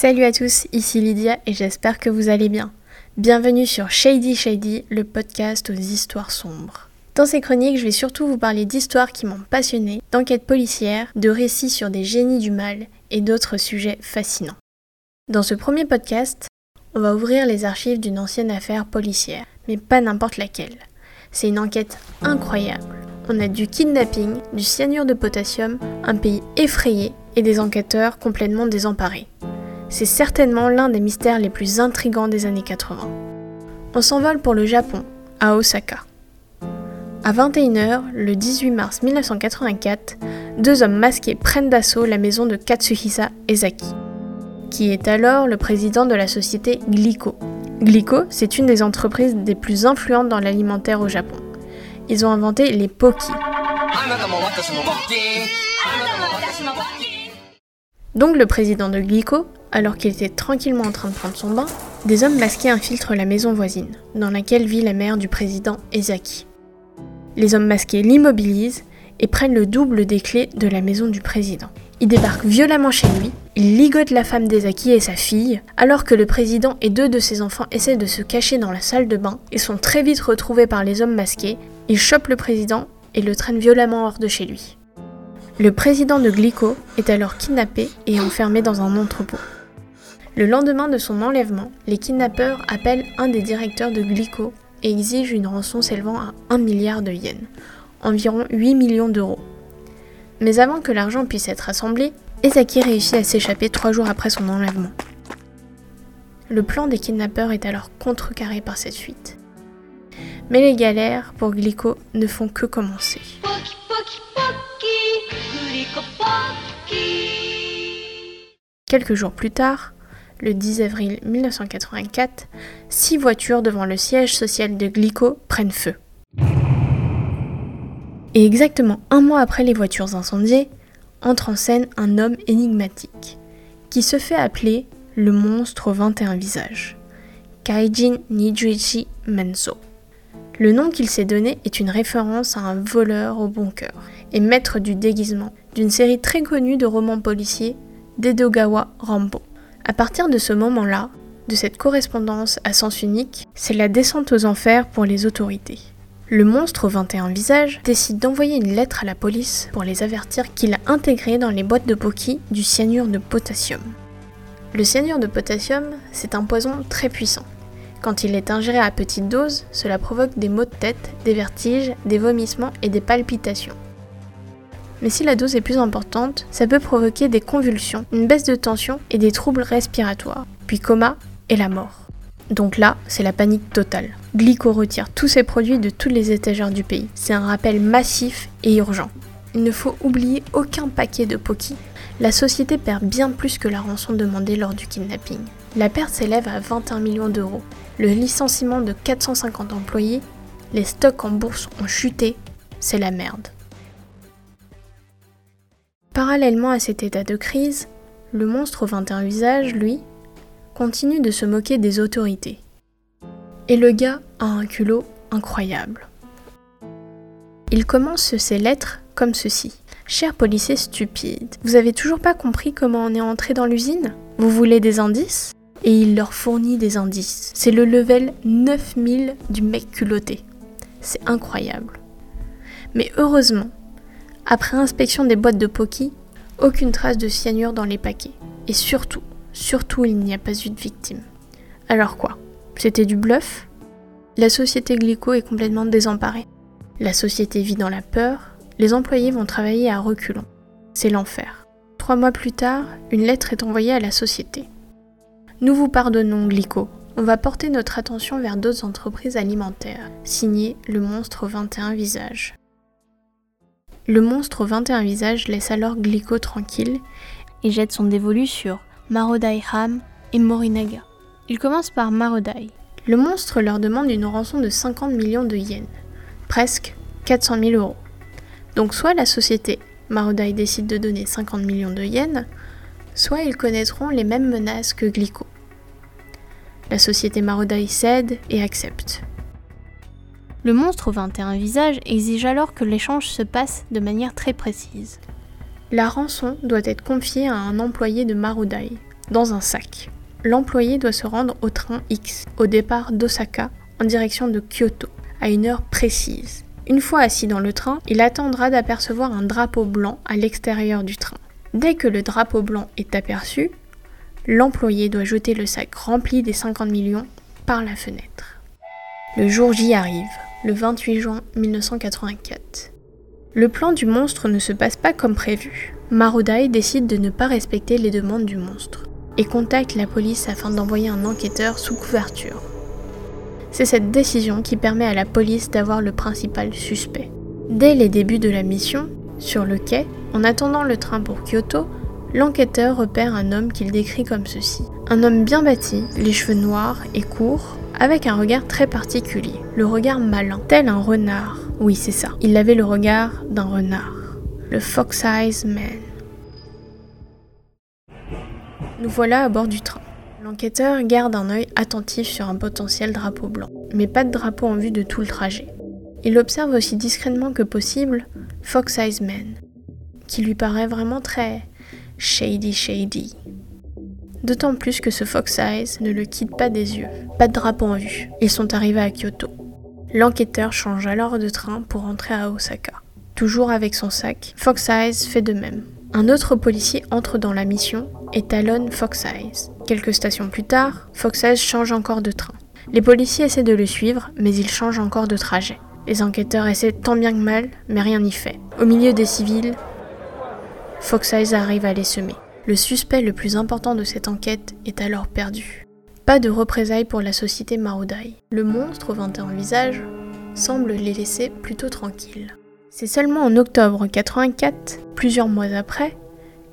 Salut à tous, ici Lydia et j'espère que vous allez bien. Bienvenue sur Shady Shady, le podcast aux histoires sombres. Dans ces chroniques, je vais surtout vous parler d'histoires qui m'ont passionné, d'enquêtes policières, de récits sur des génies du mal et d'autres sujets fascinants. Dans ce premier podcast, on va ouvrir les archives d'une ancienne affaire policière, mais pas n'importe laquelle. C'est une enquête incroyable. On a du kidnapping, du cyanure de potassium, un pays effrayé et des enquêteurs complètement désemparés. C'est certainement l'un des mystères les plus intrigants des années 80. On s'envole pour le Japon, à Osaka. À 21h, le 18 mars 1984, deux hommes masqués prennent d'assaut la maison de Katsuhisa Ezaki, qui est alors le président de la société Glico. Glico, c'est une des entreprises des plus influentes dans l'alimentaire au Japon. Ils ont inventé les Poki. Donc le président de Glico, alors qu'il était tranquillement en train de prendre son bain, des hommes masqués infiltrent la maison voisine, dans laquelle vit la mère du président Ezaki. Les hommes masqués l'immobilisent et prennent le double des clés de la maison du président. Ils débarquent violemment chez lui, ils ligotent la femme d'Ezaki et sa fille, alors que le président et deux de ses enfants essaient de se cacher dans la salle de bain et sont très vite retrouvés par les hommes masqués. Ils chopent le président et le traînent violemment hors de chez lui. Le président de Glico est alors kidnappé et enfermé dans un entrepôt. Le lendemain de son enlèvement, les kidnappeurs appellent un des directeurs de Glico et exigent une rançon s'élevant à 1 milliard de yens, environ 8 millions d'euros. Mais avant que l'argent puisse être assemblé, Ezaki réussit à s'échapper trois jours après son enlèvement. Le plan des kidnappeurs est alors contrecarré par cette fuite. Mais les galères pour Glico ne font que commencer. Quelques jours plus tard, le 10 avril 1984, six voitures devant le siège social de Glico prennent feu. Et exactement un mois après les voitures incendiées, entre en scène un homme énigmatique, qui se fait appeler le monstre aux 21 visages, Kaijin Nijuichi Menso. Le nom qu'il s'est donné est une référence à un voleur au bon cœur et maître du déguisement d'une série très connue de romans policiers d'Edogawa Rambo. À partir de ce moment-là, de cette correspondance à sens unique, c'est la descente aux enfers pour les autorités. Le monstre aux 21 visages décide d'envoyer une lettre à la police pour les avertir qu'il a intégré dans les boîtes de Poki du cyanure de potassium. Le cyanure de potassium, c'est un poison très puissant. Quand il est ingéré à petite dose, cela provoque des maux de tête, des vertiges, des vomissements et des palpitations. Mais si la dose est plus importante, ça peut provoquer des convulsions, une baisse de tension et des troubles respiratoires, puis coma et la mort. Donc là, c'est la panique totale. Glico retire tous ses produits de tous les étagères du pays. C'est un rappel massif et urgent. Il ne faut oublier aucun paquet de Poki. La société perd bien plus que la rançon demandée lors du kidnapping. La perte s'élève à 21 millions d'euros. Le licenciement de 450 employés, les stocks en bourse ont chuté, c'est la merde. Parallèlement à cet état de crise, le monstre aux 21 visages, lui, continue de se moquer des autorités. Et le gars a un culot incroyable. Il commence ses lettres comme ceci. Cher policier stupide, vous avez toujours pas compris comment on est entré dans l'usine? Vous voulez des indices? Et il leur fournit des indices. C'est le level 9000 du mec culotté. C'est incroyable. Mais heureusement, après inspection des boîtes de Poki, aucune trace de cyanure dans les paquets. Et surtout, surtout, il n'y a pas eu de victime. Alors quoi? C'était du bluff? La société Glico est complètement désemparée. La société vit dans la peur, les employés vont travailler à reculons. C'est l'enfer. Trois mois plus tard, une lettre est envoyée à la société. Nous vous pardonnons, Glico. On va porter notre attention vers d'autres entreprises alimentaires. Signé Le Monstre aux 21 visages. Le monstre aux 21 visages laisse alors Glico tranquille et jette son dévolu sur Marodai Ham et Morinaga. Il commence par Marodai. Le monstre leur demande une rançon de 50 millions de yens, presque 400 000 euros. Donc soit la société Marodai décide de donner 50 millions de yens, soit ils connaîtront les mêmes menaces que Glico. La société Marodai cède et accepte. Le monstre aux 21 visages exige alors que l'échange se passe de manière très précise. La rançon doit être confiée à un employé de Marudai, dans un sac. L'employé doit se rendre au train X, au départ d'Osaka, en direction de Kyoto, à une heure précise. Une fois assis dans le train, il attendra d'apercevoir un drapeau blanc à l'extérieur du train. Dès que le drapeau blanc est aperçu, l'employé doit jeter le sac rempli des 50 millions par la fenêtre. Le jour J arrive, le 28 juin 1984. Le plan du monstre ne se passe pas comme prévu. Marudai décide de ne pas respecter les demandes du monstre et contacte la police afin d'envoyer un enquêteur sous couverture. C'est cette décision qui permet à la police d'avoir le principal suspect. Dès les débuts de la mission, sur le quai, en attendant le train pour Kyoto, l'enquêteur repère un homme qu'il décrit comme ceci. Un homme bien bâti, les cheveux noirs et courts, avec un regard très particulier, le regard malin, tel un renard. Oui, c'est ça. Il avait le regard d'un renard. Le Fox Eyes Man. Nous voilà à bord du train. L'enquêteur garde un œil attentif sur un potentiel drapeau blanc, mais pas de drapeau en vue de tout le trajet. Il observe aussi discrètement que possible Fox Eyes Man, qui lui paraît vraiment très shady shady. D'autant plus que ce Fox Eyes ne le quitte pas des yeux. Pas de drapeau en vue. Ils sont arrivés à Kyoto. L'enquêteur change alors de train pour rentrer à Osaka. Toujours avec son sac, Fox Eyes fait de même. Un autre policier entre dans la mission et talonne Fox Eyes. Quelques stations plus tard, Fox Eyes change encore de train. Les policiers essaient de le suivre, mais il change encore de trajet. Les enquêteurs essaient tant bien que mal, mais rien n'y fait. Au milieu des civils, Fox Eyes arrive à les semer. Le suspect le plus important de cette enquête est alors perdu. Pas de représailles pour la société Marudai. Le monstre au 21 visages semble les laisser plutôt tranquilles. C'est seulement en octobre 84, plusieurs mois après,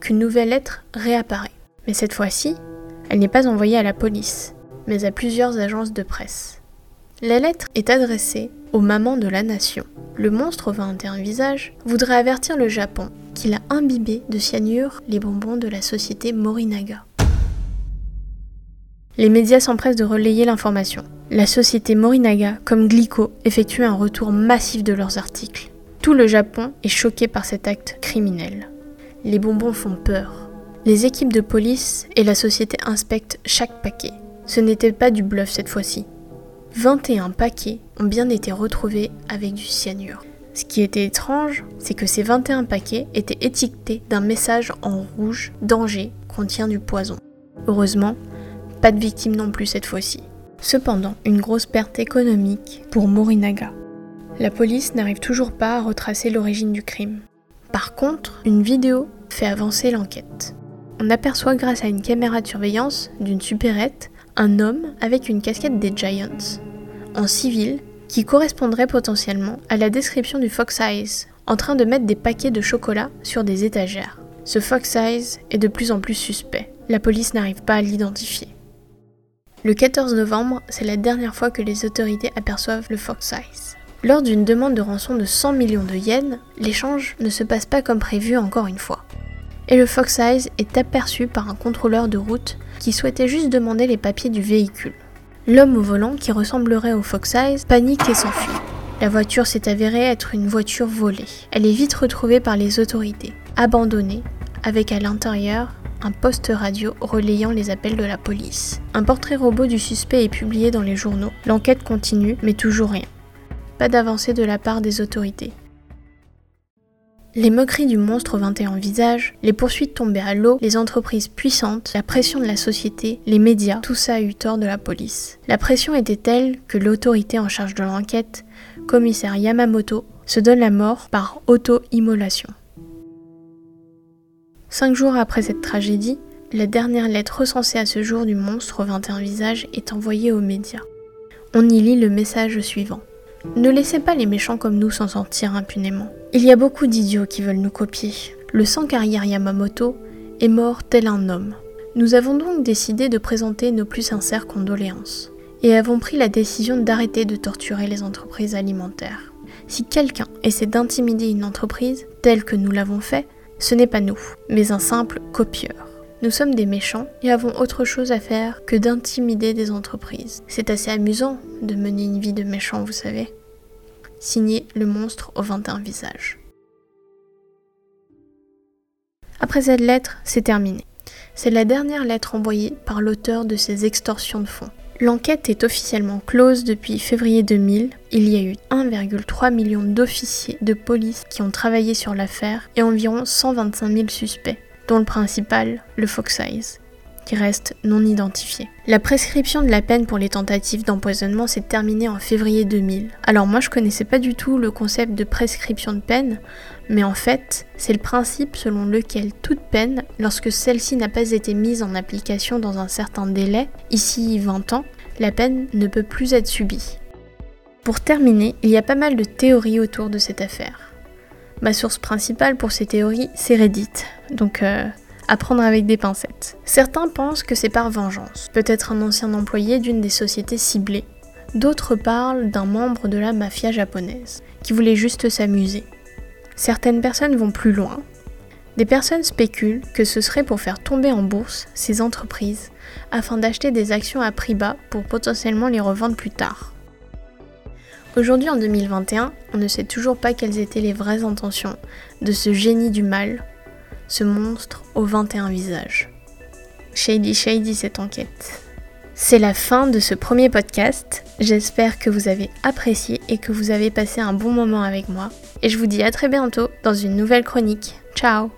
qu'une nouvelle lettre réapparaît. Mais cette fois-ci, elle n'est pas envoyée à la police, mais à plusieurs agences de presse. La lettre est adressée aux mamans de la nation. Le monstre au 21 visages voudrait avertir le Japon qu'il a imbibé de cyanure les bonbons de la société Morinaga. Les médias s'empressent de relayer l'information. La société Morinaga, comme Glico, effectue un retour massif de leurs articles. Tout le Japon est choqué par cet acte criminel. Les bonbons font peur. Les équipes de police et la société inspectent chaque paquet. Ce n'était pas du bluff cette fois-ci. 21 paquets ont bien été retrouvés avec du cyanure. Ce qui était étrange, c'est que ces 21 paquets étaient étiquetés d'un message en rouge Danger contient du poison. Heureusement, pas de victimes non plus cette fois-ci. Cependant, une grosse perte économique pour Morinaga. La police n'arrive toujours pas à retracer l'origine du crime. Par contre, une vidéo fait avancer l'enquête. On aperçoit grâce à une caméra de surveillance d'une supérette un homme avec une casquette des Giants, en civil, qui correspondrait potentiellement à la description du Fox Eyes, en train de mettre des paquets de chocolat sur des étagères. Ce Fox Eyes est de plus en plus suspect. La police n'arrive pas à l'identifier. Le 14 novembre, c'est la dernière fois que les autorités aperçoivent le Fox Eyes. Lors d'une demande de rançon de 100 millions de yens, l'échange ne se passe pas comme prévu encore une fois. Et le Fox Eyes est aperçu par un contrôleur de route qui souhaitait juste demander les papiers du véhicule. L'homme au volant, qui ressemblerait au Fox Eyes, panique et s'enfuit. La voiture s'est avérée être une voiture volée. Elle est vite retrouvée par les autorités, abandonnée, avec à l'intérieur un poste radio relayant les appels de la police. Un portrait robot du suspect est publié dans les journaux. L'enquête continue, mais toujours rien. Pas d'avancée de la part des autorités. Les moqueries du monstre aux 21 visages, les poursuites tombées à l'eau, les entreprises puissantes, la pression de la société, les médias, tout ça a eu tort de la police. La pression était telle que l'autorité en charge de l'enquête, commissaire Yamamoto, se donne la mort par auto-immolation. Cinq jours après cette tragédie, la dernière lettre recensée à ce jour du monstre aux 21 visages est envoyée aux médias. On y lit le message suivant. Ne laissez pas les méchants comme nous s'en sortir impunément. Il y a beaucoup d'idiots qui veulent nous copier. Le sans carrière Yamamoto est mort tel un homme. Nous avons donc décidé de présenter nos plus sincères condoléances et avons pris la décision d'arrêter de torturer les entreprises alimentaires. Si quelqu'un essaie d'intimider une entreprise, telle que nous l'avons fait, ce n'est pas nous, mais un simple copieur. Nous sommes des méchants et avons autre chose à faire que d'intimider des entreprises. C'est assez amusant de mener une vie de méchant, vous savez. Signé Le monstre aux 21 visages. Après cette lettre, c'est terminé. C'est la dernière lettre envoyée par l'auteur de ces extorsions de fonds. L'enquête est officiellement close depuis février 2000. Il y a eu 1,3 million d'officiers de police qui ont travaillé sur l'affaire et environ 125 000 suspects, dont le principal, le Fox Eyes qui reste non identifié. La prescription de la peine pour les tentatives d'empoisonnement s'est terminée en février 2000. Alors moi je connaissais pas du tout le concept de prescription de peine, mais en fait c'est le principe selon lequel toute peine, lorsque celle-ci n'a pas été mise en application dans un certain délai, ici 20 ans, la peine ne peut plus être subie. Pour terminer, il y a pas mal de théories autour de cette affaire. Ma source principale pour ces théories, c'est Reddit. Donc euh, à prendre avec des pincettes. Certains pensent que c'est par vengeance, peut-être un ancien employé d'une des sociétés ciblées. D'autres parlent d'un membre de la mafia japonaise, qui voulait juste s'amuser. Certaines personnes vont plus loin. Des personnes spéculent que ce serait pour faire tomber en bourse ces entreprises afin d'acheter des actions à prix bas pour potentiellement les revendre plus tard. Aujourd'hui en 2021, on ne sait toujours pas quelles étaient les vraies intentions de ce génie du mal ce monstre aux 21 visages. Shady Shady cette enquête. C'est la fin de ce premier podcast. J'espère que vous avez apprécié et que vous avez passé un bon moment avec moi. Et je vous dis à très bientôt dans une nouvelle chronique. Ciao